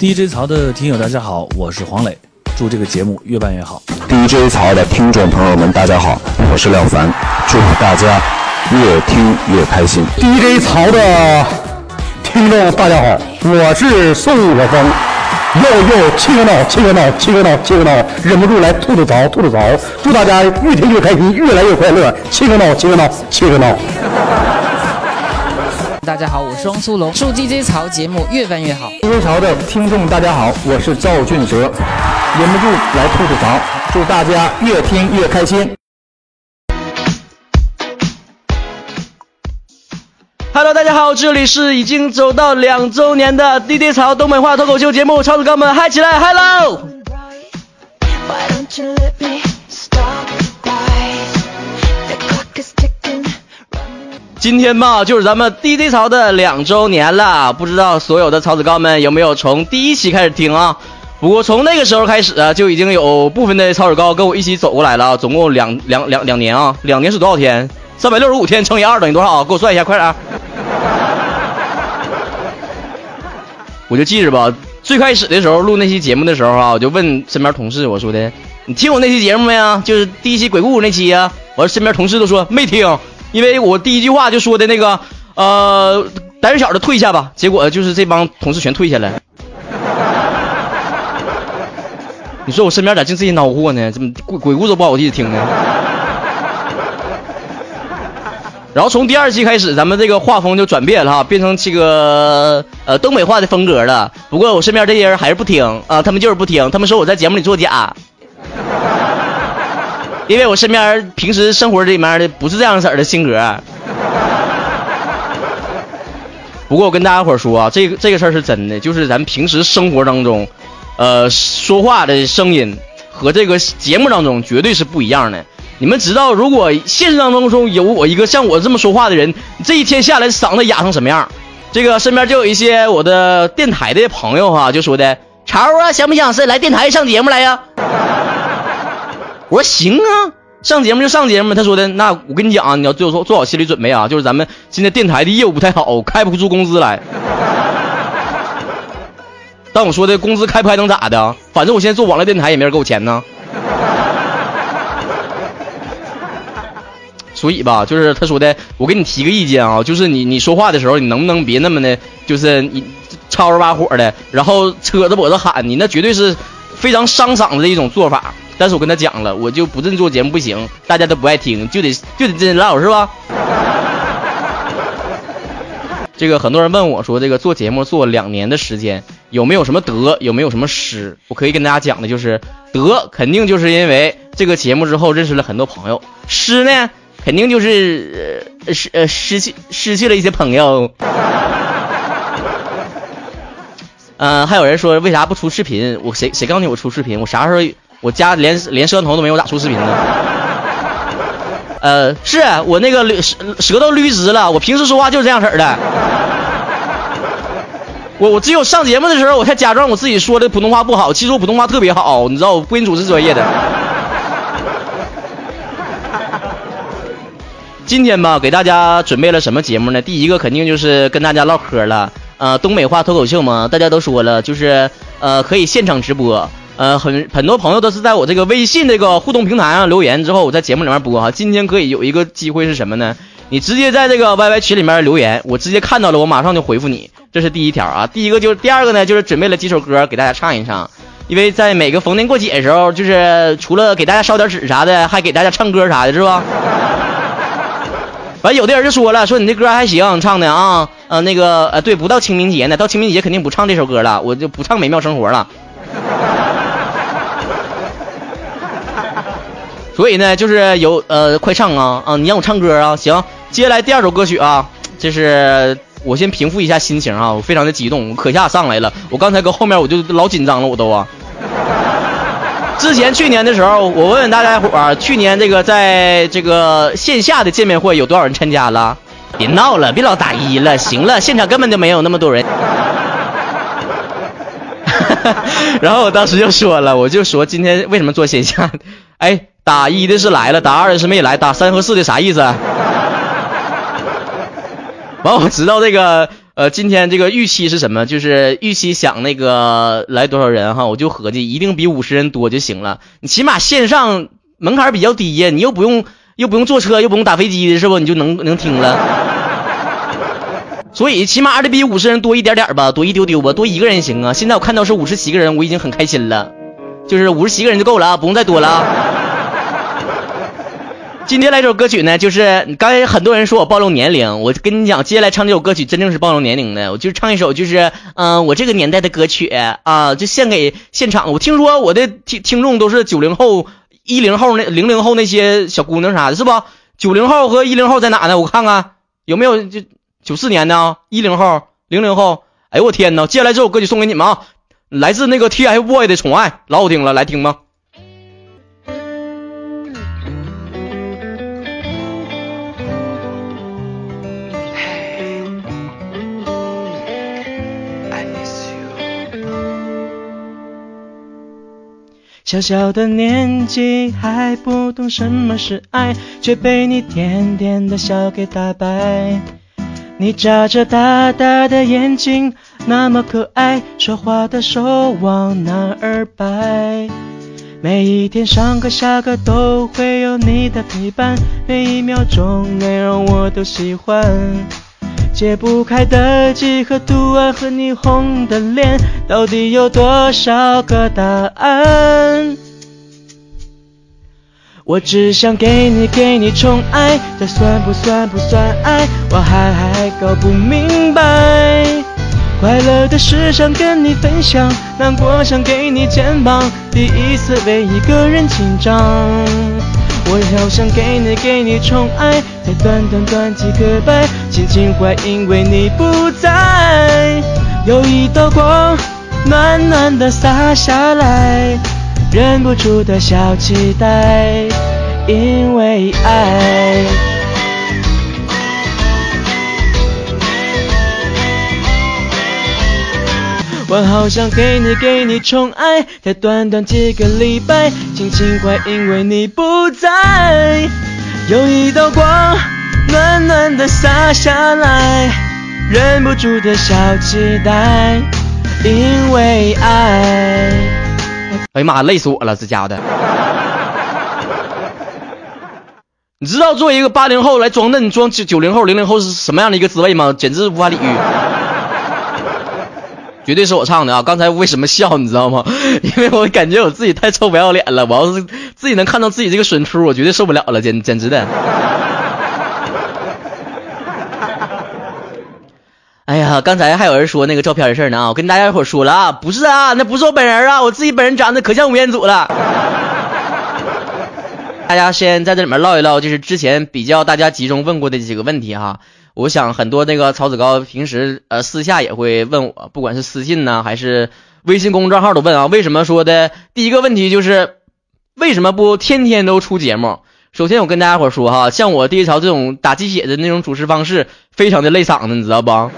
DJ 曹的听友大家好，我是黄磊，祝这个节目越办越好。DJ 曹的听众朋友们，大家好，我是廖凡，祝大家越听越开心。DJ 曹的听众大家好，我是宋晓峰。又又七个闹，七个闹，七个闹，七个闹，忍不住来吐吐槽，吐吐槽。祝大家越听越开心，越来越快乐。七个闹，七个闹，七个闹。大家好，我是汪苏泷，祝 DJ 曹节目越办越好。DJ 曹的听众大家好，我是赵俊哲，忍不住来吐吐槽，祝大家越听越开心。Hello，大家好，这里是已经走到两周年的 DJ 潮东北话脱口秀节目，超子哥们嗨起来，Hello！今天吧，就是咱们 DJ 潮的两周年了，不知道所有的曹子高们有没有从第一期开始听啊？不过从那个时候开始啊，就已经有部分的曹子高跟我一起走过来了，总共两两两两年啊，两年是多少天？三百六十五天乘以二等于多少？给我算一下，快点！我就记着吧，最开始的时候录那期节目的时候啊，我就问身边同事，我说的，你听我那期节目没啊？就是第一期鬼故事那期啊。我说身边同事都说没听，因为我第一句话就说的那个，呃，胆小的退下吧。结果就是这帮同事全退下来。你说我身边咋净这些孬货呢？怎么鬼鬼故事都不好意思听呢？然后从第二期开始，咱们这个画风就转变了哈，变成这个呃东北话的风格了。不过我身边这些人还是不听啊，他们就是不听，他们说我在节目里作假，因为我身边平时生活里面的不是这样式儿的性格。不过我跟大家伙说啊，这个这个事儿是真的，就是咱平时生活当中，呃，说话的声音和这个节目当中绝对是不一样的。你们知道，如果现实当中中有我一个像我这么说话的人，这一天下来嗓子哑成什么样？这个身边就有一些我的电台的朋友哈、就说的潮啊，想不想是来电台上节目来呀？我说行啊，上节目就上节目。他说的那我跟你讲啊，你要做做做好心理准备啊，就是咱们现在电台的业务不太好，开不出工资来。但我说的工资开不开能咋的？反正我现在做网络电台也没人给我钱呢。所以吧，就是他说的，我给你提个意见啊，就是你你说话的时候，你能不能别那么的，就是你吵着把火的，然后扯着脖子喊你，那绝对是非常伤嗓子的一种做法。但是我跟他讲了，我就不这么做节目不行，大家都不爱听，就得就得真唠是吧？这个很多人问我说，这个做节目做两年的时间，有没有什么得，有没有什么失？我可以跟大家讲的就是，得肯定就是因为这个节目之后认识了很多朋友，失呢肯定就是呃失呃失去失去了一些朋友。嗯、还有人说为啥不出视频？我谁谁告诉你我出视频？我啥时候我家连连摄像头都没有，咋出视频呢？呃，是我那个舌舌头捋直了，我平时说话就是这样式儿的。我我只有上节目的时候，我才假装我自己说的普通话不好，其实我普通话特别好，你知道我播音主持专业的。今天吧，给大家准备了什么节目呢？第一个肯定就是跟大家唠嗑了，呃，东北话脱口秀嘛，大家都说了，就是呃可以现场直播，呃很很多朋友都是在我这个微信这个互动平台上留言之后，我在节目里面播哈。今天可以有一个机会是什么呢？你直接在这个 YY 群里面留言，我直接看到了，我马上就回复你，这是第一条啊。第一个就是第二个呢，就是准备了几首歌给大家唱一唱。因为在每个逢年过节的时候，就是除了给大家烧点纸啥的，还给大家唱歌啥的，是吧？完，有的人就说了，说你这歌还行，唱的啊，呃，那个呃，对，不到清明节呢，到清明节肯定不唱这首歌了，我就不唱《美妙生活》了。所以呢，就是有呃，快唱啊啊！你让我唱歌啊，行。接下来第二首歌曲啊，这是我先平复一下心情啊，我非常的激动，我可下上来了。我刚才搁后面我就老紧张了，我都啊。之前去年的时候，我问问大家伙儿，去年这个在这个线下的见面会有多少人参加了？别闹了，别老打一了，行了，现场根本就没有那么多人。然后我当时就说了，我就说今天为什么做线下？哎，打一的是来了，打二的是没来，打三和四的啥意思啊？完，我知道这个呃，今天这个预期是什么？就是预期想那个来多少人哈，我就合计一定比五十人多就行了。你起码线上门槛比较低呀，你又不用又不用坐车，又不用打飞机的是不？你就能能听了。所以起码得比五十人多一点点吧，多一丢丢吧，多一个人行啊。现在我看到是五十七个人，我已经很开心了，就是五十七个人就够了啊，不用再多了啊。今天来首歌曲呢，就是刚才很多人说我暴露年龄，我跟你讲，接下来唱这首歌曲真正是暴露年龄的，我就唱一首就是嗯、我这个年代的歌曲啊，就献给现场。我听说我的听听众都是九零后、一零后那零零后那些小姑娘啥的，是不？九零后和一零后在哪呢？我看看有没有就九四年的啊，一零后、零零后。哎呦我天呐！接下来这首歌曲送给你们啊，来自那个 TFBOYS 的《宠爱》，老好听了，来听吧。小小的年纪还不懂什么是爱，却被你甜甜的笑给打败。你眨着大大的眼睛，那么可爱，说话的手往哪儿摆？每一天上课下课都会有你的陪伴，每一秒钟内容我都喜欢。解不开的几何图案和你红的脸，到底有多少个答案？我只想给你给你宠爱，这算不算不算爱？我还还搞不明白。快乐的事想跟你分享，难过想给你肩膀，第一次为一个人紧张。我好想给你给你宠爱，才短短短几个拜，心情坏因为你不在。有一道光，暖暖的洒下来，忍不住的小期待，因为爱。我好想给你给你宠爱，才短短几个礼拜，心情坏因为你不在。有一道光，暖暖的洒下来，忍不住的小期待，因为爱。哎呀妈，累死我了，这家伙的！你知道作为一个八零后来装嫩装九九零后零零后是什么样的一个滋味吗？简直无法理喻。绝对是我唱的啊！刚才为什么笑，你知道吗？因为我感觉我自己太臭不要脸了。我要是自己能看到自己这个损出，我绝对受不了了，简简直的。哎呀，刚才还有人说那个照片的事呢！我跟大家一会儿说了啊，不是啊，那不是我本人啊，我自己本人长得可像吴彦祖了。大家先在这里面唠一唠，就是之前比较大家集中问过的几个问题哈。我想很多那个曹子高平时呃私下也会问我，不管是私信呢还是微信公众账号都问啊。为什么说的？第一个问题就是为什么不天天都出节目？首先我跟大家伙说哈，像我第一条这种打鸡血的那种主持方式，非常的累嗓子，你知道不？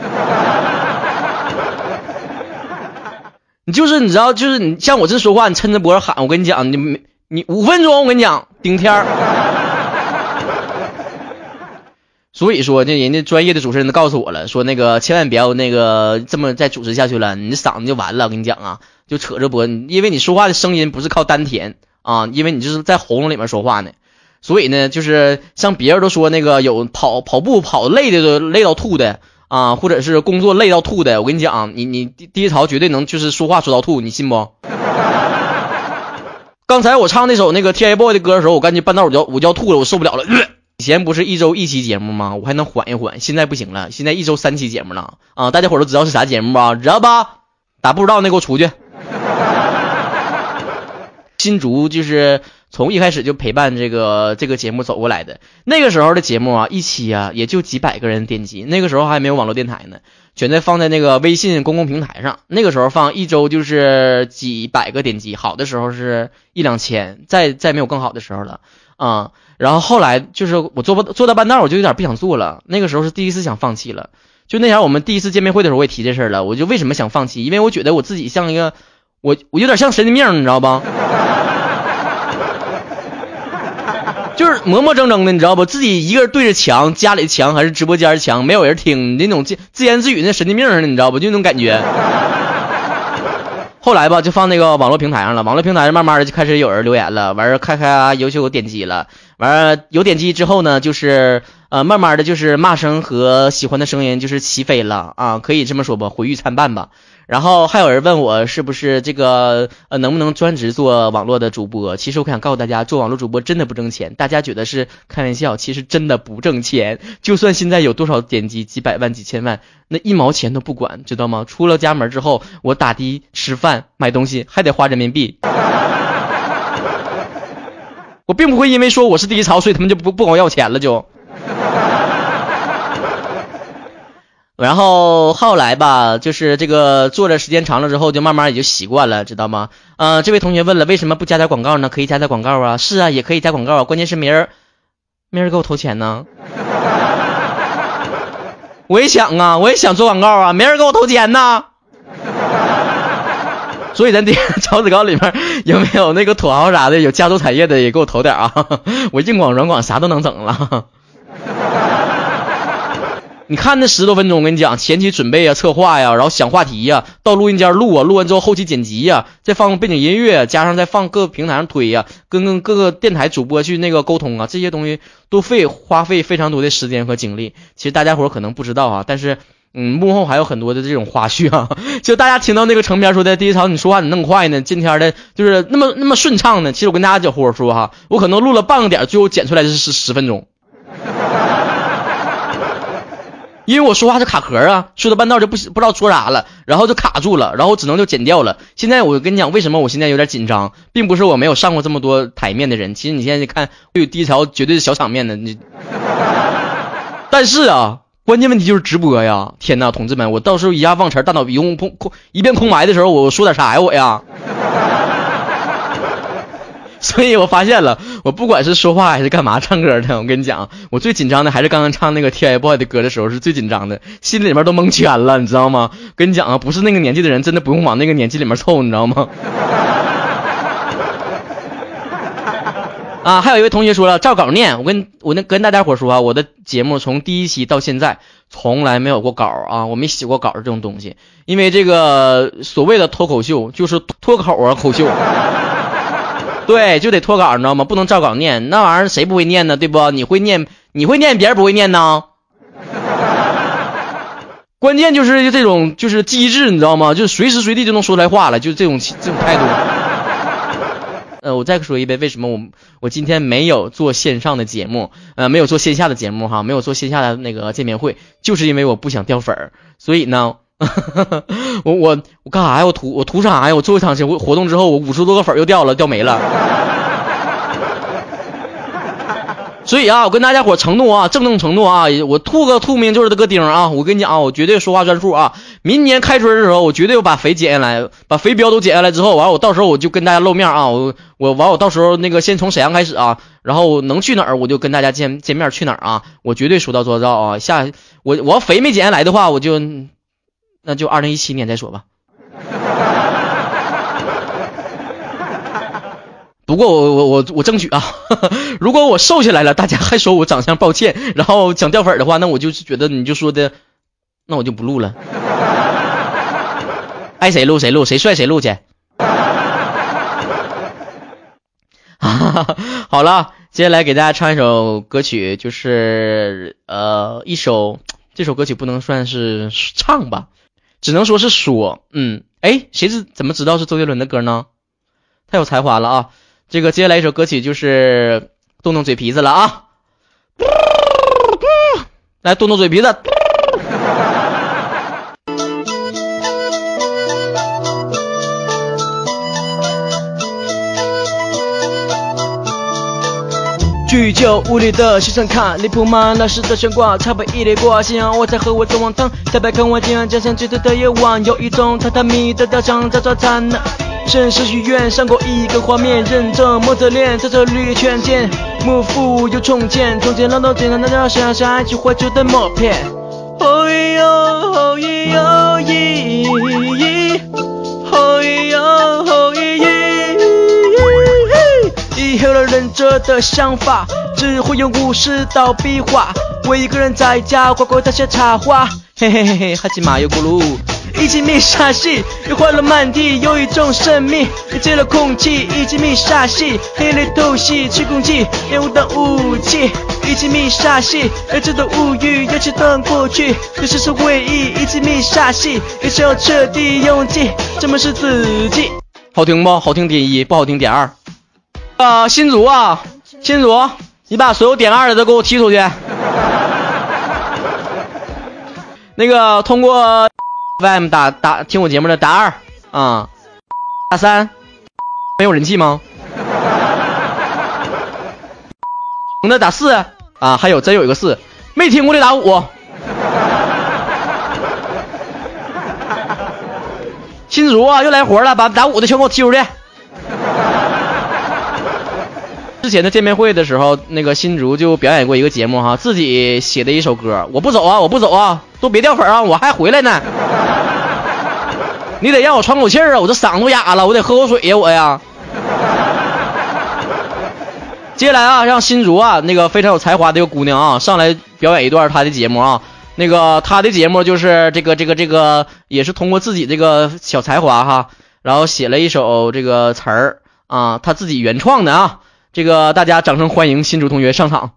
你就是你知道，就是你像我这说话，你抻着脖子喊，我跟你讲，你你五分钟，我跟你讲顶天儿。所以说，这人家专业的主持人都告诉我了，说那个千万不要那个这么再主持下去了，你嗓子就完了。我跟你讲啊，就扯着脖，因为你说话的声音不是靠丹田啊，因为你就是在喉咙里面说话呢。所以呢，就是像别人都说那个有跑跑步跑累的累到吐的啊，或者是工作累到吐的，我跟你讲，你你低低潮绝对能就是说话说到吐，你信不？刚才我唱那首那个 TFBOY 的歌的时候，我感觉半道我就我就要吐了，我受不了了。以前不是一周一期节目吗？我还能缓一缓，现在不行了，现在一周三期节目了啊！大家伙都知道是啥节目吧？知道吧？打不知道那给我出去。新竹就是从一开始就陪伴这个这个节目走过来的。那个时候的节目啊，一期啊也就几百个人点击，那个时候还没有网络电台呢，全在放在那个微信公共平台上。那个时候放一周就是几百个点击，好的时候是一两千，再再没有更好的时候了啊。然后后来就是我做不做到半道，我就有点不想做了。那个时候是第一次想放弃了。就那前我们第一次见面会的时候，我也提这事儿了。我就为什么想放弃？因为我觉得我自己像一个我我有点像神经病，你知道吧？就是磨磨蹭蹭的，你知道不？自己一个人对着墙，家里的墙还是直播间的墙，没有人听，那种自自言自语那神经病似的，你知道不？就那种感觉。后来吧，就放那个网络平台上了。网络平台上慢慢的就开始有人留言了，完事儿开开优秀点击了，完了有点击之后呢，就是呃慢慢的就是骂声和喜欢的声音就是齐飞了啊，可以这么说吧，毁誉参半吧。然后还有人问我是不是这个呃能不能专职做网络的主播？其实我想告诉大家，做网络主播真的不挣钱。大家觉得是开玩笑，其实真的不挣钱。就算现在有多少点击，几百万、几千万，那一毛钱都不管，知道吗？出了家门之后，我打的、吃饭、买东西还得花人民币。我并不会因为说我是第一潮，所以他们就不不管我要钱了就。然后后来吧，就是这个做的时间长了之后，就慢慢也就习惯了，知道吗？呃，这位同学问了，为什么不加点广告呢？可以加点广告啊，是啊，也可以加广告啊，关键是没人，没人给我投钱呢。我也想啊，我也想做广告啊，没人给我投钱呢。所以咱这 草子稿里面有没有那个土豪啥的，有家族产业的也给我投点啊，我硬广软广啥都能整了。你看那十多分钟，我跟你讲，前期准备啊、策划呀，然后想话题呀，到录音间录啊，录完之后后期剪辑呀，再放背景音乐，加上再放各个平台上推呀，跟跟各个电台主播去那个沟通啊，这些东西都费花费非常多的时间和精力。其实大家伙可能不知道啊，但是嗯，幕后还有很多的这种花絮啊。就大家听到那个成片说的第一场你说话你那么快呢，今天的就是那么那么顺畅呢。其实我跟大家伙说哈，我可能录了半个点，最后剪出来的是十分钟。因为我说话是卡壳啊，说到半道就不不知道说啥了，然后就卡住了，然后只能就剪掉了。现在我跟你讲，为什么我现在有点紧张，并不是我没有上过这么多台面的人。其实你现在看，有低潮绝对是小场面的。你，但是啊，关键问题就是直播呀！天呐，同志们，我到时候一下忘词，大脑一空空一片空白的时候，我说点啥呀我呀？所以我发现了，我不管是说话还是干嘛唱歌的，我跟你讲，我最紧张的还是刚刚唱那个 TFBOYS 的歌的时候是最紧张的，心里面都蒙圈了，你知道吗？跟你讲啊，不是那个年纪的人真的不用往那个年纪里面凑，你知道吗？啊，还有一位同学说了，照稿念。我跟我那跟大家伙说啊，我的节目从第一期到现在从来没有过稿啊，我没写过稿这种东西，因为这个所谓的脱口秀就是脱口啊口秀。对，就得脱稿，你知道吗？不能照稿念，那玩意儿谁不会念呢？对不？你会念，你会念，别人不会念呢。关键就是这种就是机智，你知道吗？就是随时随地就能说出来话了，就是这种这种态度。呃，我再说一遍，为什么我我今天没有做线上的节目，呃，没有做线下的节目哈，没有做线下的那个见面会，就是因为我不想掉粉儿，所以呢。我我我干啥呀？我图我图啥呀？我做一场活活动之后，我五十多个粉儿又掉了，掉没了。所以啊，我跟大家伙承诺啊，郑重承诺啊，我吐个吐名就是这个钉啊！我跟你讲啊，我绝对说话算数啊！明年开春的时候，我绝对要把肥减下来，把肥膘都减下来之后，完我到时候我就跟大家露面啊！我我完我到时候那个先从沈阳开始啊，然后能去哪儿我就跟大家见见面去哪儿啊！我绝对说到做到啊！下我我要肥没减下来的话，我就。那就二零一七年再说吧。不过我我我我争取啊，如果我瘦下来了，大家还说我长相抱歉，然后想掉粉的话，那我就是觉得你就说的，那我就不录了。爱谁录谁录，谁帅谁录去。好了，接下来给大家唱一首歌曲，就是呃一首，这首歌曲不能算是唱吧。只能说是说，嗯，哎，谁是怎么知道是周杰伦的歌呢？太有才华了啊！这个接下来一首歌曲就是动动嘴皮子了啊，来动动嘴皮子。聚焦无力的西山看，你铺满了时的悬挂，茶杯一列挂，夕阳我在和我走往汤，太白看我竟然加上最 tối 的夜晚，有一种榻榻米的雕像在早餐。城市许愿闪过一个画面，认真摸着脸，在这绿圈间，幕府又重建，中间浪头经常那条下下一句怀旧的默片。哦咿哟，哦咿哟咿咿，哦咿哟，哦咿咿，以后的。忍者的想法，只会用武士刀比划。我一个人在家乖乖地写插画，嘿嘿嘿嘿，哈基马有咕噜。一击密杀戏，有欢乐满地，有一种神秘，连接了空气。一击密杀戏，黑里透析，吹空气，烟雾当武器。一击密杀戏，儿子的物欲，要切断过去，有时是回忆。一击密杀戏，有时要彻底用尽，怎么是自己？好听不？好听点一，不好听点二。啊，新竹啊，新竹，你把所有点二的都给我踢出去。那个通过 FM 打打听我节目的打二啊，打三，没有人气吗？那打四啊，还有真有一个四，没听过的打五。新竹啊，又来活了，把打五的全给我踢出去。之前的见面会的时候，那个新竹就表演过一个节目哈，自己写的一首歌，我不走啊，我不走啊，都别掉粉啊，我还回来呢。你得让我喘口气儿啊，我这嗓子哑了，我得喝口水呀，我呀。接下来啊，让新竹啊那个非常有才华的一个姑娘啊上来表演一段她的节目啊。那个她的节目就是这个这个这个，也是通过自己这个小才华哈，然后写了一首这个词儿啊，她自己原创的啊。这个大家掌声欢迎新竹同学上场。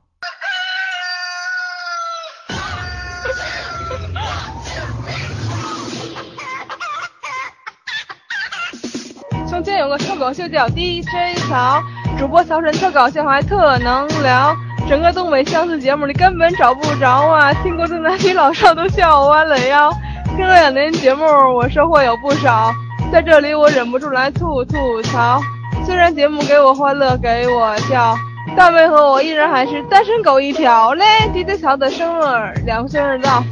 前有个脱口秀叫 DJ 曹，主播曹晨特搞笑还特能聊，整个东北相声节目里根本找不着啊！听过的男女老少都笑弯了腰。听了两年节目，我收获有不少，在这里我忍不住来吐吐槽。虽然节目给我欢乐，给我笑，但为何我依然还是单身狗一条嘞？DJ 曹的生日两个生日到，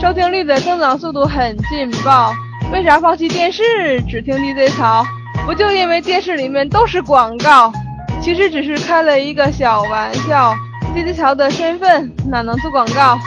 收听率的增长速度很劲爆，为啥放弃电视只听 DJ 曹？不就因为电视里面都是广告？其实只是开了一个小玩笑。DJ 曹的身份哪能做广告？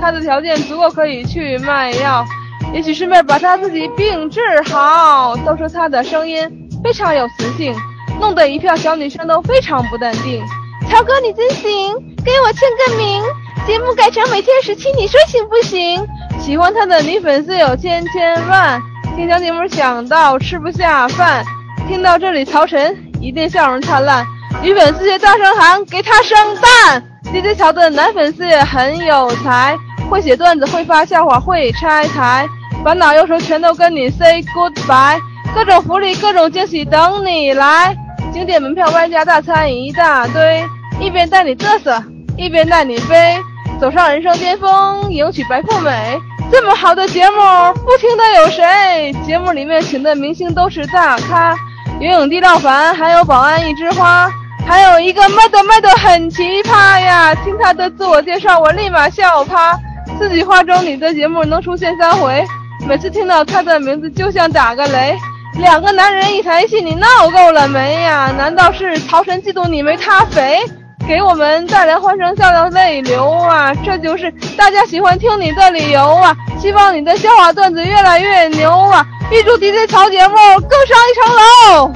他的条件足够可以去卖药，也许顺便把他自己病治好。都说他的声音非常有磁性，弄得一票小女生都非常不淡定。乔哥你真行，给我签个名。节目改成每天十七，你说行不行？喜欢他的女粉丝有千千万，听小节目想到吃不下饭。听到这里，曹晨一定笑容灿烂，女粉丝也大声喊给他生蛋。DJ 曹的男粉丝也很有才，会写段子，会发笑话，会拆台，烦恼忧愁全都跟你 say goodbye，各种福利，各种惊喜等你来，景点门票外加大餐一大堆，一边带你嘚瑟，一边带你飞，走上人生巅峰，迎娶白富美。这么好的节目，不听的有谁？节目里面请的明星都是大咖，游泳地道凡，还有保安一枝花，还有一个卖的卖的很奇葩呀！听他的自我介绍，我立马笑趴。自己话中，你的节目能出现三回，每次听到他的名字就像打个雷。两个男人一台戏，你闹够了没呀？难道是曹晨嫉妒你没他肥？给我们带来欢声笑料泪流啊！这就是大家喜欢听你的理由啊！希望你的笑话段子越来越牛啊！预祝 DJ 曹节目更上一层楼。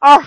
哦，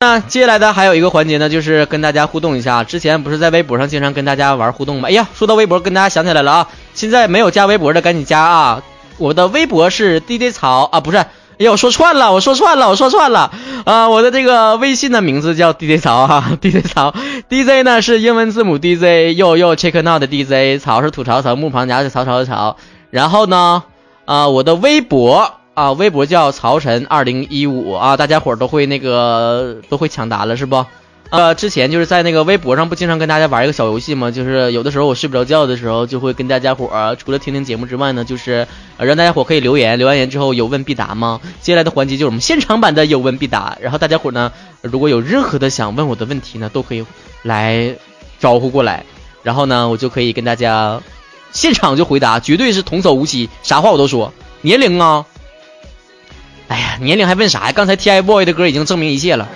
那接下来的还有一个环节呢，就是跟大家互动一下。之前不是在微博上经常跟大家玩互动吗？哎呀，说到微博，跟大家想起来了啊！现在没有加微博的赶紧加啊！我的微博是 DJ 曹啊，不是，哎呀，我说串了，我说串了，我说串了啊！我的这个微信的名字叫 DJ 曹哈、DJ 曹，DJ 呢是英文字母 DJ，又又 check now 的 DJ，曹是吐槽曹，木旁夹着曹操的曹。然后呢，啊，我的微博啊，微博叫曹晨二零一五啊，大家伙儿都会那个都会抢答了是不？呃，之前就是在那个微博上不经常跟大家玩一个小游戏吗？就是有的时候我睡不着觉的时候，就会跟大家伙儿除了听听节目之外呢，就是呃让大家伙可以留言，留完言之后有问必答吗？接下来的环节就是我们现场版的有问必答，然后大家伙呢，如果有任何的想问我的问题呢，都可以来招呼过来，然后呢，我就可以跟大家现场就回答，绝对是童叟无欺，啥话我都说。年龄啊，哎呀，年龄还问啥呀？刚才 TFBOY 的歌已经证明一切了。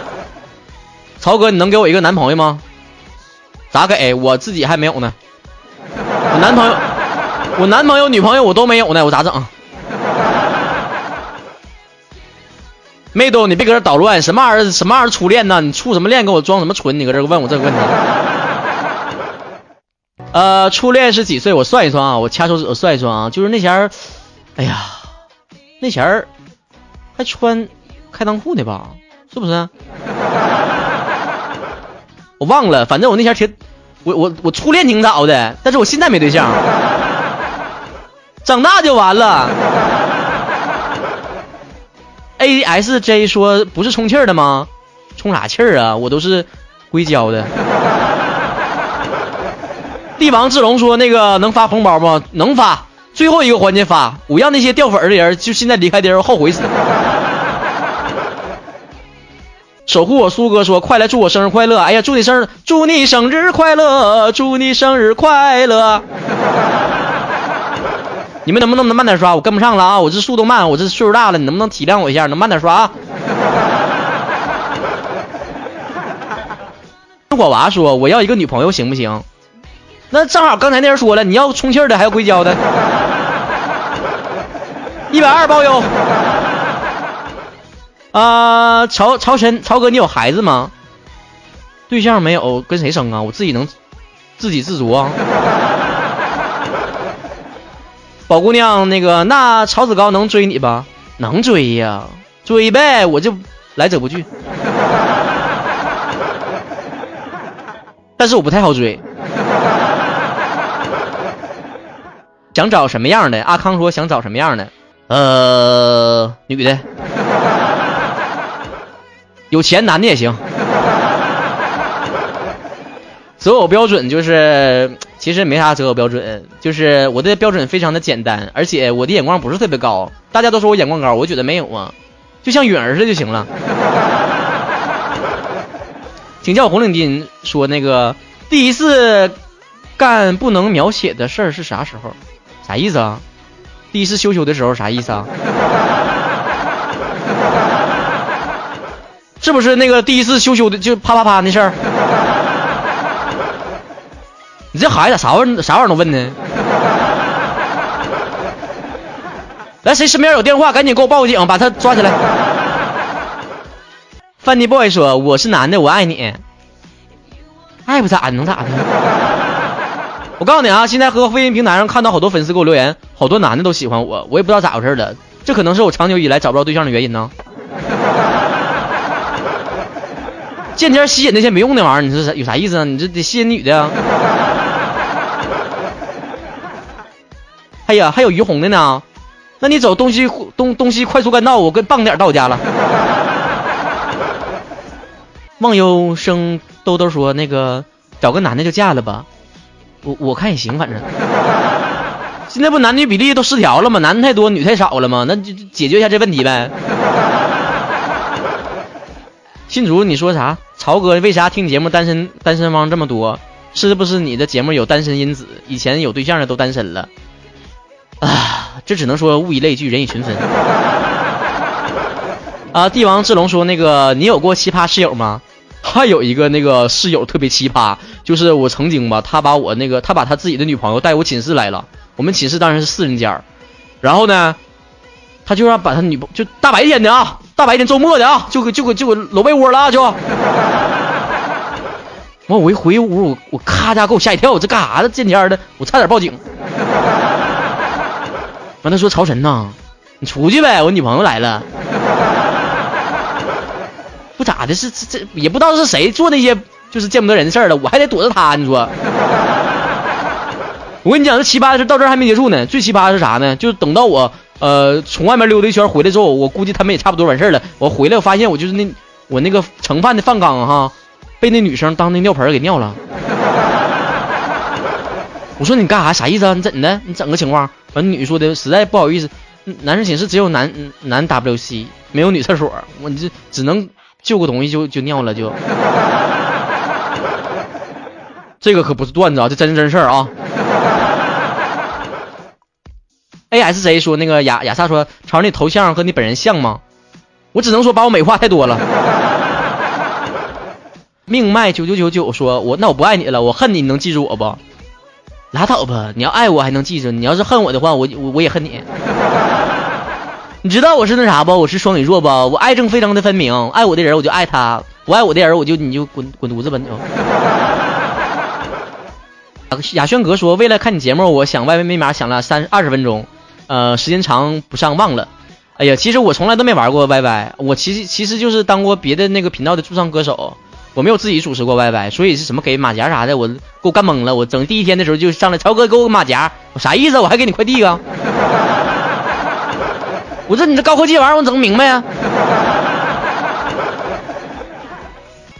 曹哥，你能给我一个男朋友吗？咋给？我自己还没有呢。我男朋友，我男朋友、女朋友我都没有呢，我咋整？妹豆，你别搁这捣乱，什么玩意儿？什么玩意儿初恋呢？你处什么恋？给我装什么纯？你搁这问我这个问题。呃，初恋是几岁？我算一算啊，我掐手指头算一算啊，就是那前儿，哎呀，那前儿还穿开裆裤呢吧？是不是？我忘了，反正我那前儿挺，我我我初恋挺早的，但是我现在没对象，长大就完了。A S J 说不是充气儿的吗？充啥气儿啊？我都是硅胶的。帝王志龙说那个能发红包吗？能发，最后一个环节发，我让那些掉粉的人就现在离开的人后悔死。守护我苏哥说：“快来祝我生日快乐！”哎呀，祝你生日，祝你生日快乐，祝你生日快乐。你们能不能慢点刷？我跟不上了啊！我这速度慢，我这岁数大了，你能不能体谅我一下？能慢点刷啊？果娃说：“我要一个女朋友行不行？”那正好刚才那人说了，你要充气的，还要硅胶的，一百二包邮。啊，曹曹晨，曹哥，你有孩子吗？对象没有，跟谁生啊？我自己能自给自足啊。宝姑娘，那个那曹子高能追你吧？能追呀，追呗，我就来者不拒。但是我不太好追。想找什么样的？阿康说想找什么样的？呃，女的。有钱男的也行，择偶标准就是其实没啥择偶标准，就是我的标准非常的简单，而且我的眼光不是特别高。大家都说我眼光高，我觉得没有啊，就像允儿似的就行了。请叫红领巾说那个第一次干不能描写的事儿是啥时候？啥意思啊？第一次羞羞的时候啥意思啊？是不是那个第一次羞羞的就啪啪啪那事儿？你这孩子啥玩意啥玩意儿都问呢？来，谁身边有电话，赶紧给我报个警，把他抓起来。范迪 boy 说：“我是男的，我爱你，爱不咋的，能咋的？”我告诉你啊，现在和微信平台上看到好多粉丝给我留言，好多男的都喜欢我，我也不知道咋回事了，这可能是我长久以来找不着对象的原因呢。见天吸引那些没用的玩意儿，你说有啥意思啊？你这得吸引女的啊！哎呀，还有于红的呢，那你走东西东东西快速干道，我跟棒点到我家了。忘忧生兜兜说那个找个男的就嫁了吧，我我看也行，反正现在不男女比例都失调了吗？男太多，女太少了吗？那就解决一下这问题呗。信主，你说啥？曹哥，为啥听你节目单身单身汪这么多？是不是你的节目有单身因子？以前有对象的都单身了啊？这只能说物以类聚，人以群分。啊！帝王志龙说：“那个，你有过奇葩室友吗？”还有一个那个室友特别奇葩，就是我曾经吧，他把我那个他把他自己的女朋友带我寝室来了。我们寝室当然是四人间然后呢，他就让把他女朋就大白天的啊。大白天周末的啊，就给就给就给搂被窝了啊，就。完我一回屋，我我咔家给我吓一跳，我这干啥呢？见天的，我差点报警。完他说曹晨呐，你出去呗，我女朋友来了。不咋的，是这这也不知道是谁做那些就是见不得人的事儿了，我还得躲着他，你说。我跟你讲，这奇葩的事到这儿还没结束呢，最奇葩的是啥呢？就等到我。呃，从外面溜达一圈回来之后，我估计他们也差不多完事儿了。我回来，我发现我就是那我那个盛饭的饭缸哈，被那女生当那尿盆给尿了。我说你干啥？啥意思啊？你怎的？你整个情况？完，女说的实在不好意思，男生寝室只有男男 WC，没有女厕所，我这只能就个东西就就尿了就。这个可不是段子啊，这真真事儿啊。A S J 说：“那个雅雅萨说，朝你头像和你本人像吗？我只能说把我美化太多了。”命脉九九九九说：“我那我不爱你了，我恨你，你能记住我不？拉倒吧，你要爱我还能记住，你要是恨我的话，我我我也恨你。”你知道我是那啥不？我是双鱼座不？我爱憎非常的分明，爱我的人我就爱他，不爱我的人我就你就滚滚犊子吧你就。雅轩哥说，为了看你节目，我想 YY 密码想了三二十分钟，呃，时间长不上忘了。哎呀，其实我从来都没玩过 YY，我其实其实就是当过别的那个频道的驻唱歌手，我没有自己主持过 YY，所以是什么给马甲啥的，我给我干懵了。我整第一天的时候就上来，超哥给我个马甲，我啥意思？我还给你快递啊？我说你这高科技玩意儿我整不明白呀。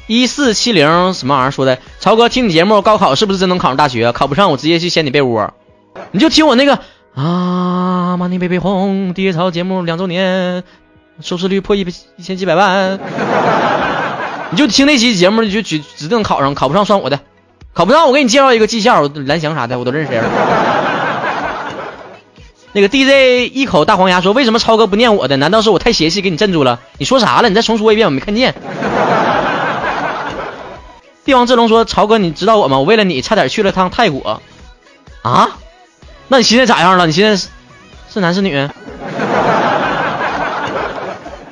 一四七零什么玩意儿说的？曹哥听你节目，高考是不是真能考上大学？考不上我直接去掀你被窝。你就听我那个啊，玛尼贝贝红第一潮节目两周年，收视率破一一千七百万。你就听那期节目，你就指指定考上，考不上算我的。考不上我给你介绍一个技校，蓝翔啥的我都认识人。那个 DJ 一口大黄牙说：“为什么超哥不念我的？难道是我太邪气给你镇住了？你说啥了？你再重说一遍，我没看见。”帝王之龙说：“超哥，你知道我吗？我为了你差点去了趟泰国。啊？那你现在咋样了？你现在是是男是女？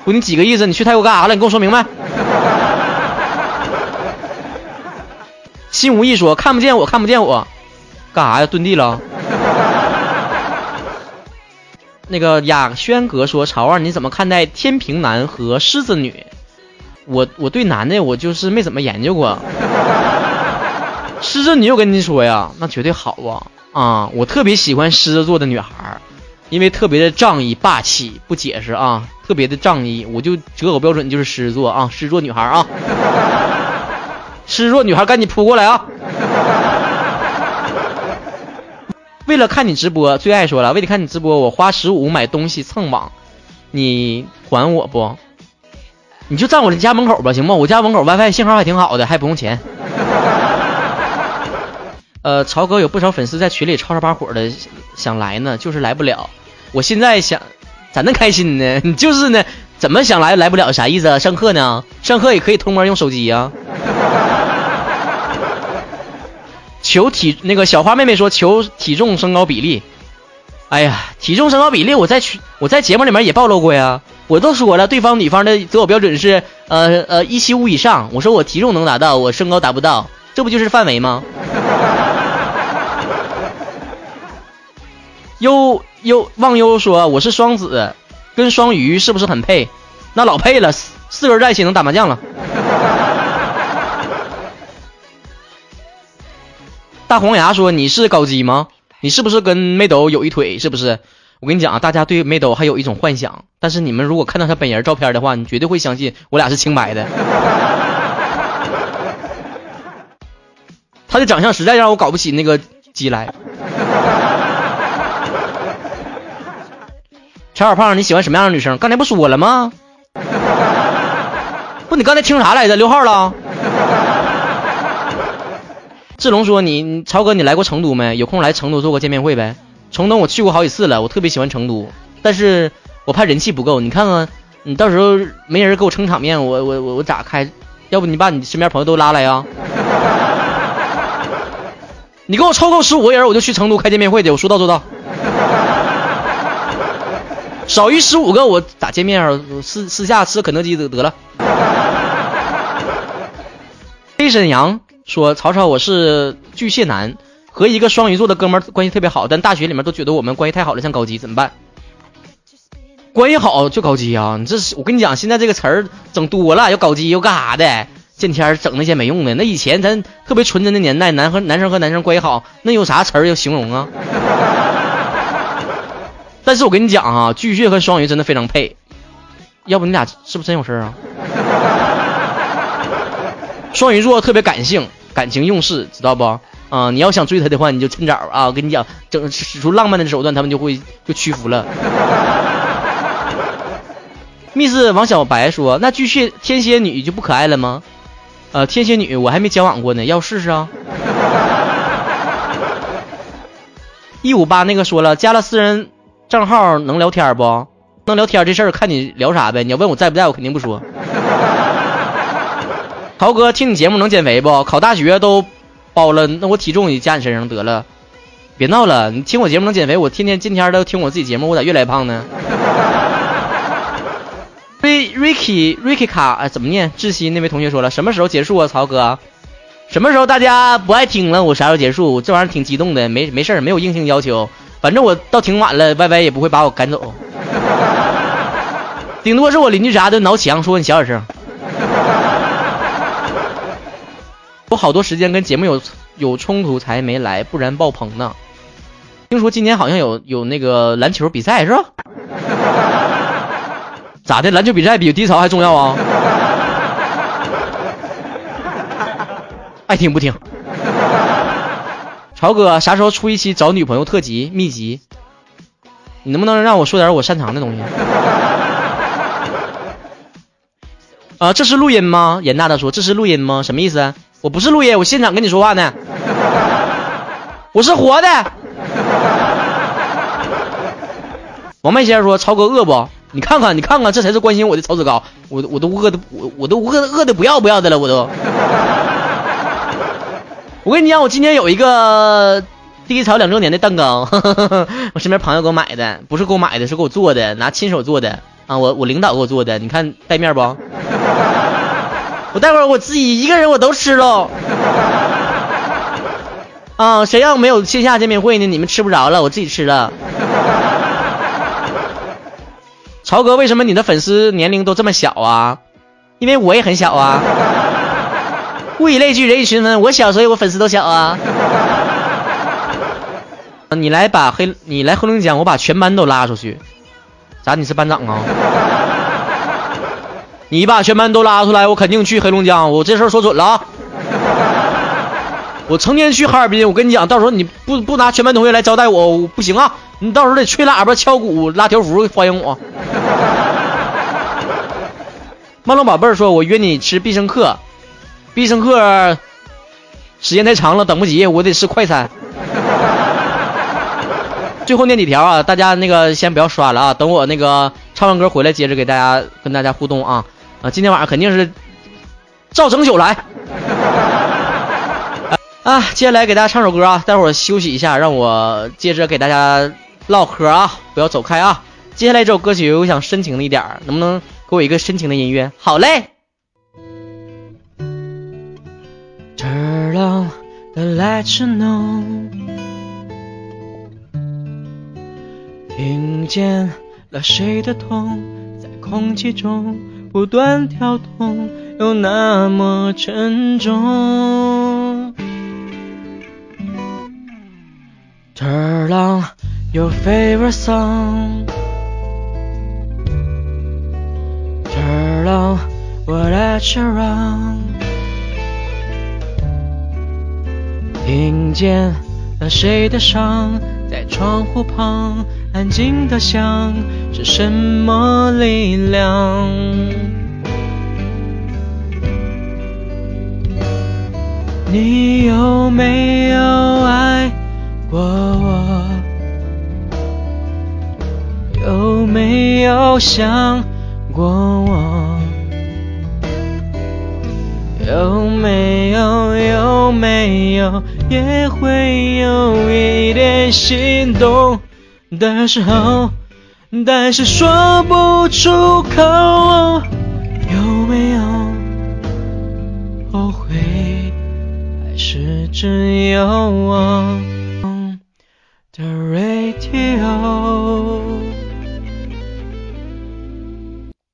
不，你几个意思？你去泰国干啥了？你跟我说明白。”心无意说：“看不见我，看不见我，干啥呀？遁地了？”那个雅轩哥说：“曹儿，你怎么看待天平男和狮子女？我我对男的我就是没怎么研究过。狮子女我跟你说呀，那绝对好啊啊！我特别喜欢狮子座的女孩，因为特别的仗义霸气，不解释啊，特别的仗义，我就择偶标准就是狮子座啊，狮子座女孩啊，狮子座女孩赶紧扑过来啊！”为了看你直播，最爱说了，为了看你直播，我花十五买东西蹭网，你管我不？你就站我的家门口吧，行吗？我家门口 WiFi 信号还挺好的，还不用钱。呃，曹哥有不少粉丝在群里吵吵把火的，想来呢，就是来不了。我现在想，咋能开心呢？你 就是呢，怎么想来来不了？啥意思啊？上课呢？上课也可以偷摸用手机呀。求体那个小花妹妹说求体重身高比例，哎呀，体重身高比例我在群我在节目里面也暴露过呀，我都说了，对方女方的择偶标准是呃呃一七五以上，我说我体重能达到，我身高达不到，这不就是范围吗？悠悠忘忧说我是双子，跟双鱼是不是很配？那老配了，四四个人在一起能打麻将了。大黄牙说：“你是高基吗？你是不是跟妹斗有一腿？是不是？我跟你讲啊，大家对妹斗还有一种幻想，但是你们如果看到他本人照片的话，你绝对会相信我俩是清白的。他的长相实在让我搞不起那个鸡来。陈小胖，你喜欢什么样的女生？刚才不说了吗？不，你刚才听啥来着？溜号了？”志龙说：“你你超哥，你来过成都没？有空来成都做个见面会呗。成都我去过好几次了，我特别喜欢成都，但是我怕人气不够。你看看，你到时候没人给我撑场面，我我我我咋开？要不你把你身边朋友都拉来呀？你给我凑够十五个人，我就去成都开见面会去。我说到做到。少于十五个，我咋见面啊？私私下吃肯德基得得了。”黑沈阳。说曹操，我是巨蟹男，和一个双鱼座的哥们儿关系特别好，但大学里面都觉得我们关系太好了，像高基怎么办？关系好就高基啊！你这是我跟你讲，现在这个词儿整多了，又高基又干啥的？见天整那些没用的。那以前咱特别纯真的年代，男和男生和男生关系好，那有啥词儿要形容啊？但是我跟你讲啊，巨蟹和双鱼真的非常配，要不你俩是不是真有事儿啊？双鱼座特别感性。感情用事，知道不？啊，你要想追他的话，你就趁早啊！我跟你讲，整使出浪漫的手段，他们就会就屈服了。Miss 王小白说：“那巨蟹天蝎女就不可爱了吗？”呃，天蝎女我还没交往过呢，要试试啊。一五八那个说了，加了私人账号能聊天不？能聊天这事儿看你聊啥呗。你要问我在不在，我肯定不说。陶哥，听你节目能减肥不？考大学都包了，那我体重也加你身上得了。别闹了，你听我节目能减肥？我天天今天都听我自己节目，我咋越来越胖呢？Ricky Ricky 卡哎怎么念？窒息那位同学说了，什么时候结束啊，曹哥？什么时候大家不爱听了，我啥时候结束？这玩意儿挺激动的，没没事儿，没有硬性要求，反正我到挺晚了，Y Y 也不会把我赶走，顶多是我邻居啥的挠墙，说你小点声。好多时间跟节目有有冲突才没来，不然爆棚呢。听说今年好像有有那个篮球比赛是吧？咋的？篮球比赛比低潮还重要啊？爱听不听？潮哥啥时候出一期找女朋友特辑秘籍？你能不能让我说点我擅长的东西？啊，这是录音吗？严大大说这是录音吗？什么意思？我不是录音，我现场跟你说话呢。我是活的。王麦先生说：“超哥饿不？你看看，你看看，这才是关心我的曹子高。我我都饿的，我我都饿饿的不要不要的了，我都。我跟你讲，我今天有一个第一潮两周年的蛋糕，我身边朋友给我买的，不是给我买的，是给我做的，拿亲手做的啊！我我领导给我做的，你看带面不？我待会儿我自己一个人我都吃喽。啊，谁要没有线下见面会呢？你们吃不着了，我自己吃了。曹哥，为什么你的粉丝年龄都这么小啊？因为我也很小啊。物以类聚，人以群分。我小，所以我粉丝都小啊。你来把黑，你来黑龙江，我把全班都拉出去。咋？你是班长啊？你把全班都拉出来，我肯定去黑龙江。我这事儿说准了啊。我成天去哈尔滨，我跟你讲，到时候你不不拿全班同学来招待我，不行啊！你到时候得吹喇叭、敲鼓、拉条幅欢迎我。曼龙宝贝儿说：“我约你吃必胜客，必胜客时间太长了，等不及，我得吃快餐。”最后念几条啊，大家那个先不要刷了啊，等我那个唱完歌回来，接着给大家跟大家互动啊啊！今天晚上肯定是照整宿来。啊，接下来给大家唱首歌啊，待会儿休息一下，让我接着给大家唠嗑啊，不要走开啊。接下来这首歌曲我想深情的一点，能不能给我一个深情的音乐？好嘞。Turn on the lights on，听见了谁的痛，在空气中不断跳动，又那么沉重。Turn on your favorite song. Turn on what I on. 听见了谁的伤，在窗户旁安静的想，是什么力量？你有没有爱？过我有没有想过我？有没有有没有也会有一点心动的时候，但是说不出口。只有我的 radio。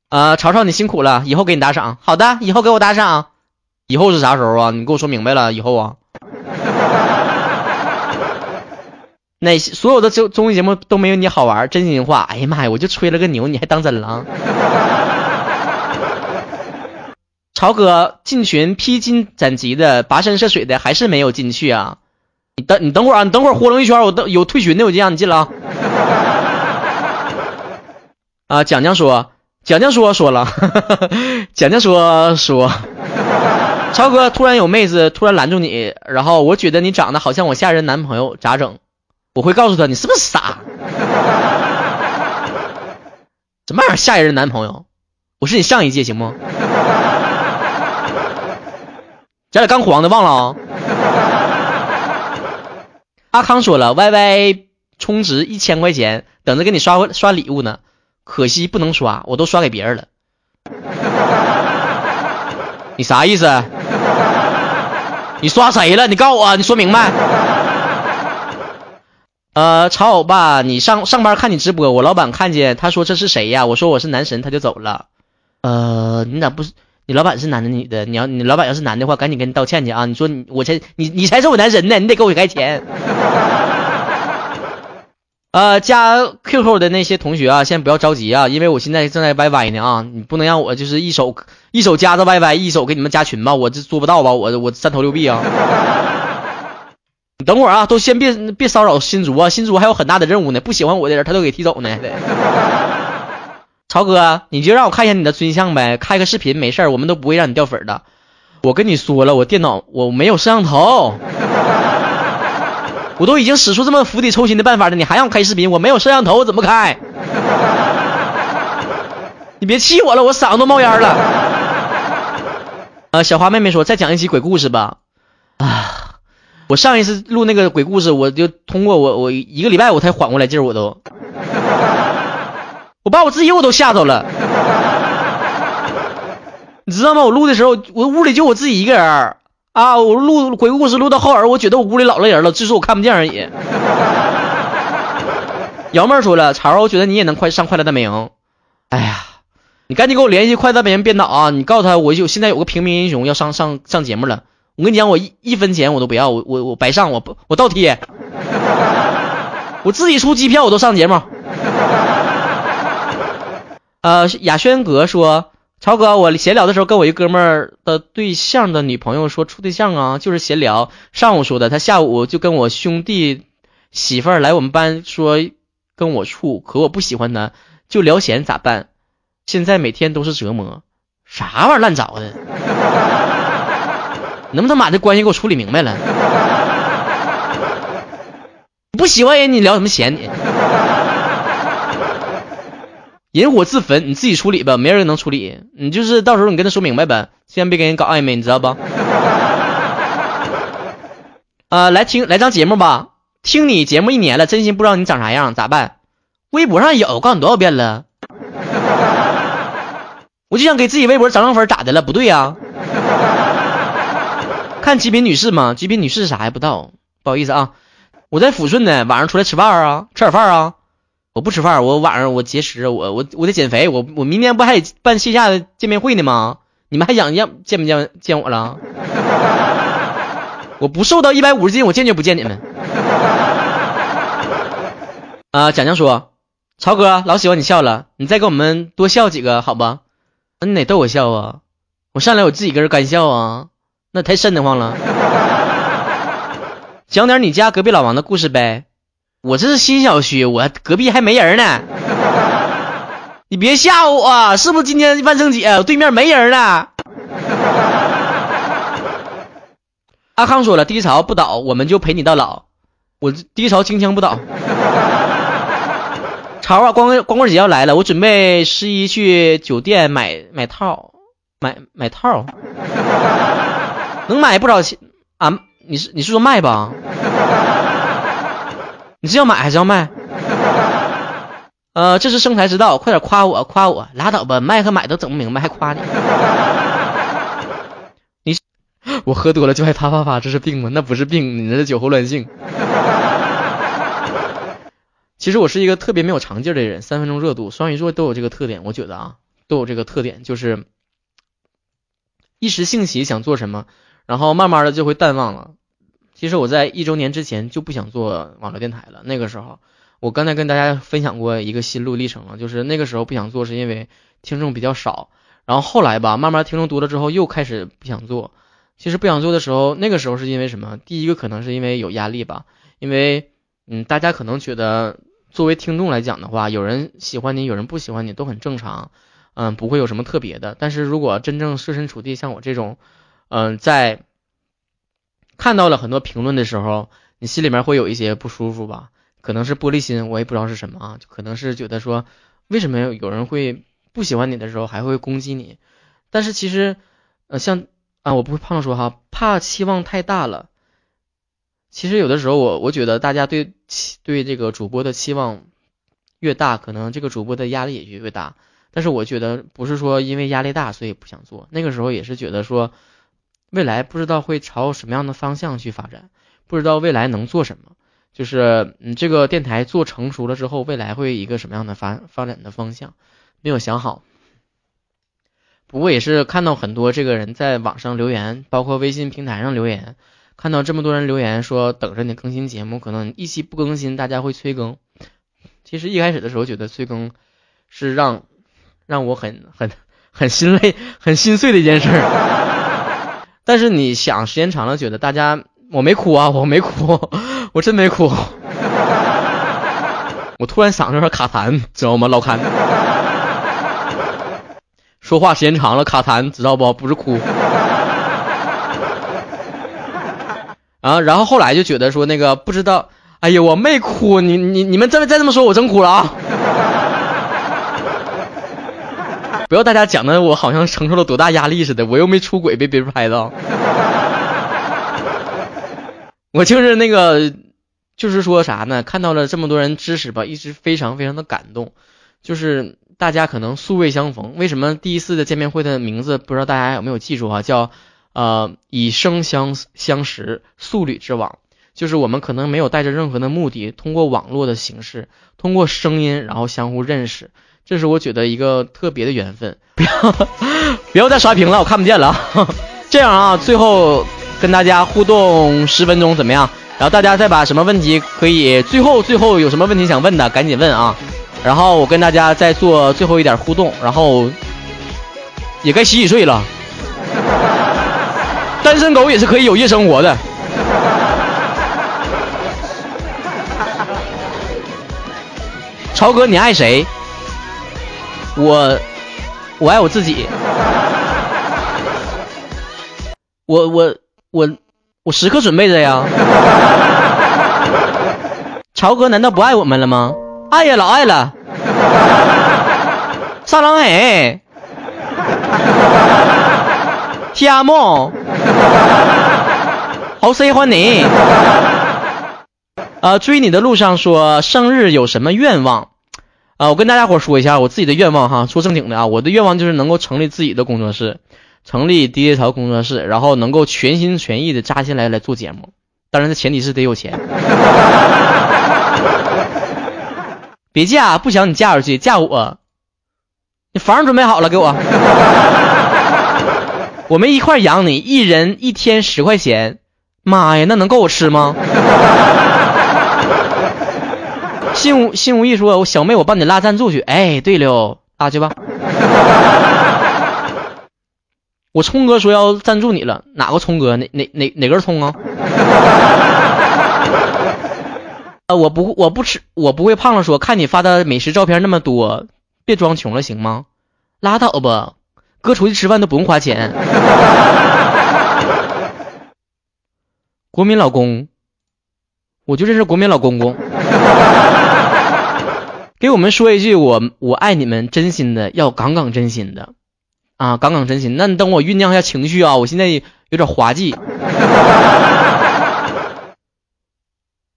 啊，曹操你辛苦了，以后给你打赏。好的，以后给我打赏。以后是啥时候啊？你给我说明白了，以后啊。那所有的综综艺节目都没有你好玩，真心话。哎呀妈呀，我就吹了个牛，你还当真了？曹哥进群披荆斩棘的，跋山涉水的，还是没有进去啊？你等你等会儿啊！你等会儿活动一圈，我等有退群的，我就让你进了啊！啊，蒋蒋说，蒋蒋说说了，蒋蒋说说，超哥突然有妹子突然拦住你，然后我觉得你长得好像我下任男朋友，咋整？我会告诉他，你是不是傻？什么玩儿下一任男朋友？我是你上一届行吗？咱俩刚黄的忘了啊！阿康说了，Y Y 充值一千块钱，等着给你刷刷礼物呢，可惜不能刷，我都刷给别人了。你啥意思？你刷谁了？你告诉我，你说明白。呃，曹欧巴，你上上班看你直播，我老板看见他说这是谁呀？我说我是男神，他就走了。呃，你咋不是？你老板是男的女的？你要你老板要是男的话，赶紧跟你道歉去啊！你说你我才你你才是我男神呢，你得给我开钱。呃，加 QQ 的那些同学啊，先不要着急啊，因为我现在正在 YY 呢啊，你不能让我就是一手一手加着 YY，一手给你们加群吧，我这做不到吧？我我三头六臂啊！你 等会儿啊，都先别别骚扰新竹啊，新竹还有很大的任务呢，不喜欢我的人他都给踢走呢。曹哥，你就让我看一下你的尊像呗，开个视频没事儿，我们都不会让你掉粉的。我跟你说了，我电脑我没有摄像头。我都已经使出这么釜底抽薪的办法了，你还让我开视频？我没有摄像头，我怎么开？你别气我了，我嗓子都冒烟了。呃，小花妹妹说再讲一期鬼故事吧。啊，我上一次录那个鬼故事，我就通过我我一个礼拜我才缓过来劲儿，我都，我把我自己我都吓着了。你知道吗？我录的时候，我屋里就我自己一个人儿。啊！我录鬼故事录到后儿，我觉得我屋里老了人了，只是我看不见而已。姚妹儿说了，儿，我觉得你也能快上快乐大本营。哎呀，你赶紧给我联系快乐大本营编导啊！你告诉他，我有现在有个平民英雄要上上上节目了。我跟你讲，我一一分钱我都不要，我我我白上，我不我倒贴，我自己出机票我都上节目。呃，雅轩阁说。曹哥，我闲聊的时候跟我一哥们儿的对象的女朋友说处对象啊，就是闲聊。上午说的，他下午就跟我兄弟媳妇儿来我们班说跟我处，可我不喜欢他，就聊闲咋办？现在每天都是折磨，啥玩意儿烂找的？能不能把这关系给我处理明白了？不喜欢人，你聊什么闲你？引火自焚，你自己处理吧，没人能处理。你就是到时候你跟他说明白呗，先别跟人搞暧昧，你知道不？啊，来听来张节目吧，听你节目一年了，真心不知道你长啥样，咋办？微博上有，我告诉你多少遍了。我就想给自己微博涨涨粉，咋的了？不对呀。看极品女士吗？极品女士啥还不知道？不好意思啊，我在抚顺呢，晚上出来吃饭啊，吃点饭啊。我不吃饭，我晚上我节食，我我我得减肥，我我明天不还得办线下的见面会呢吗？你们还想见见不见见我了？我不瘦到一百五十斤，我坚决不见你们。啊，蒋蒋说，曹哥老喜欢你笑了，你再给我们多笑几个好吧？那你得逗我笑啊，我上来我自己跟人干笑啊，那太瘆得慌了。讲点你家隔壁老王的故事呗。我这是新小区，我隔壁还没人呢。你别吓我我，是不是今天万圣节对面没人呢？阿康说了，低潮不倒，我们就陪你到老。我低潮轻枪不倒。潮啊，光光棍节要来了，我准备十一去酒店买买套，买买套，能买不少钱啊？你是你是说卖吧？你是要买还是要卖？呃，这是生财之道，快点夸我，夸我，拉倒吧，卖和买都整不明白，还夸你？你我喝多了就爱啪啪啪，这是病吗？那不是病，你那是酒后乱性。其实我是一个特别没有长劲的人，三分钟热度，双鱼座都有这个特点，我觉得啊，都有这个特点，就是一时兴起想做什么，然后慢慢的就会淡忘了。其实我在一周年之前就不想做网络电台了。那个时候，我刚才跟大家分享过一个心路历程了，就是那个时候不想做，是因为听众比较少。然后后来吧，慢慢听众多了之后，又开始不想做。其实不想做的时候，那个时候是因为什么？第一个可能是因为有压力吧，因为嗯，大家可能觉得作为听众来讲的话，有人喜欢你，有人不喜欢你都很正常，嗯，不会有什么特别的。但是如果真正设身处地像我这种，嗯，在看到了很多评论的时候，你心里面会有一些不舒服吧？可能是玻璃心，我也不知道是什么啊，就可能是觉得说，为什么有人会不喜欢你的时候还会攻击你？但是其实，呃，像啊，我不会胖说哈，怕期望太大了。其实有的时候，我我觉得大家对期对这个主播的期望越大，可能这个主播的压力也就越大。但是我觉得不是说因为压力大所以不想做，那个时候也是觉得说未来不知道会朝什么样的方向去发展，不知道未来能做什么，就是你这个电台做成熟了之后，未来会一个什么样的发发展的方向，没有想好。不过也是看到很多这个人在网上留言，包括微信平台上留言，看到这么多人留言说等着你更新节目，可能一期不更新大家会催更。其实一开始的时候觉得催更是让让我很很很心累、很心碎的一件事儿。但是你想时间长了，觉得大家我没哭啊，我没哭，我真没哭。我突然嗓子有点卡痰，知道吗？老痰。说话时间长了卡痰，知道不？不是哭。啊，然后后来就觉得说那个不知道，哎呀，我没哭，你你你们再再这么说，我真哭了啊！不要大家讲的我好像承受了多大压力似的，我又没出轨被别人拍到，我就是那个，就是说啥呢？看到了这么多人支持吧，一直非常非常的感动，就是大家可能素未相逢，为什么第一次的见面会的名字不知道大家有没有记住啊？叫呃以生相相识，素履之往。就是我们可能没有带着任何的目的，通过网络的形式，通过声音，然后相互认识，这是我觉得一个特别的缘分。不要不要再刷屏了，我看不见了。这样啊，最后跟大家互动十分钟怎么样？然后大家再把什么问题可以最后最后有什么问题想问的，赶紧问啊。然后我跟大家再做最后一点互动，然后也该洗洗睡了。单身狗也是可以有夜生活的。超哥，你爱谁？我，我爱我自己。我我我我时刻准备着呀。超哥难道不爱我们了吗？爱呀，老爱了。撒浪嘿，天梦，好喜欢你。呃，追你的路上说生日有什么愿望？啊，我跟大家伙说一下我自己的愿望哈，说正经的啊，我的愿望就是能够成立自己的工作室，成立 DJ 潮工作室，然后能够全心全意的扎进来来做节目。当然，这前提是得有钱。别嫁，不想你嫁出去，嫁我。你房准备好了给我，我们一块养你，一人一天十块钱。妈呀，那能够我吃吗？信无信无意说：“我小妹，我帮你拉赞助去。”哎，对了，拉去吧。我聪哥说要赞助你了，哪个聪哥？哪哪哪哪根葱啊？呃，我不我不吃，我不会胖了。说看你发的美食照片那么多，别装穷了行吗？拉倒吧，哥出去吃饭都不用花钱。国民老公，我就认识国民老公公。给我们说一句，我我爱你们，真心的，要杠杠真心的，啊，杠杠真心。那你等我酝酿一下情绪啊，我现在有点滑稽。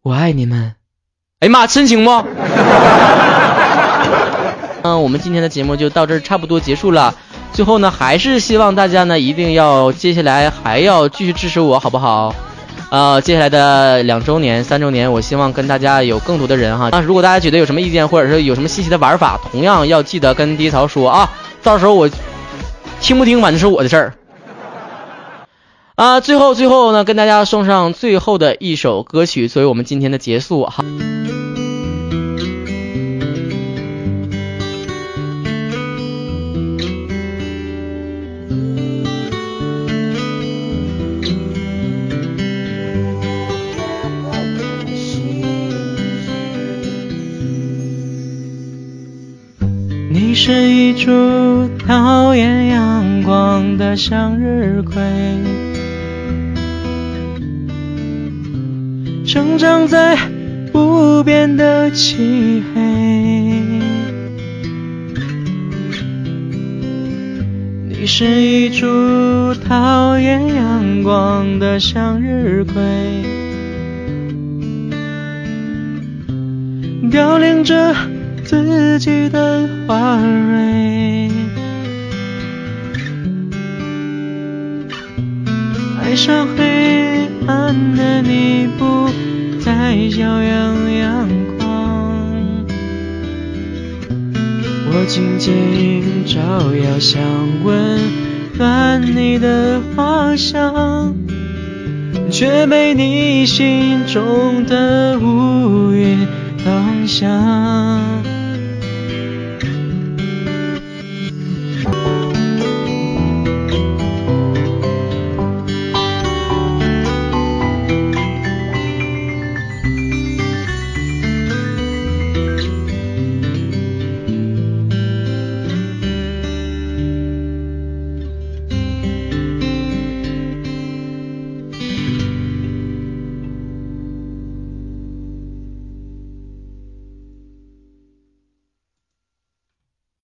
我爱你们，哎呀妈，深情不？嗯，我们今天的节目就到这儿，差不多结束了。最后呢，还是希望大家呢，一定要接下来还要继续支持我，好不好？呃，接下来的两周年、三周年，我希望跟大家有更多的人哈。那如果大家觉得有什么意见，或者是有什么新奇的玩法，同样要记得跟第一槽说啊。到时候我听不听，反正是我的事儿。啊，最后最后呢，跟大家送上最后的一首歌曲，作为我们今天的结束哈。是一株讨厌阳光的向日葵，生长在无边的漆黑。你是一株讨厌阳光的向日葵，凋零着。自己的花蕊，爱上黑暗的你不再骄阳阳光，我静静照耀想温暖你的花香，却被你心中的乌云挡下。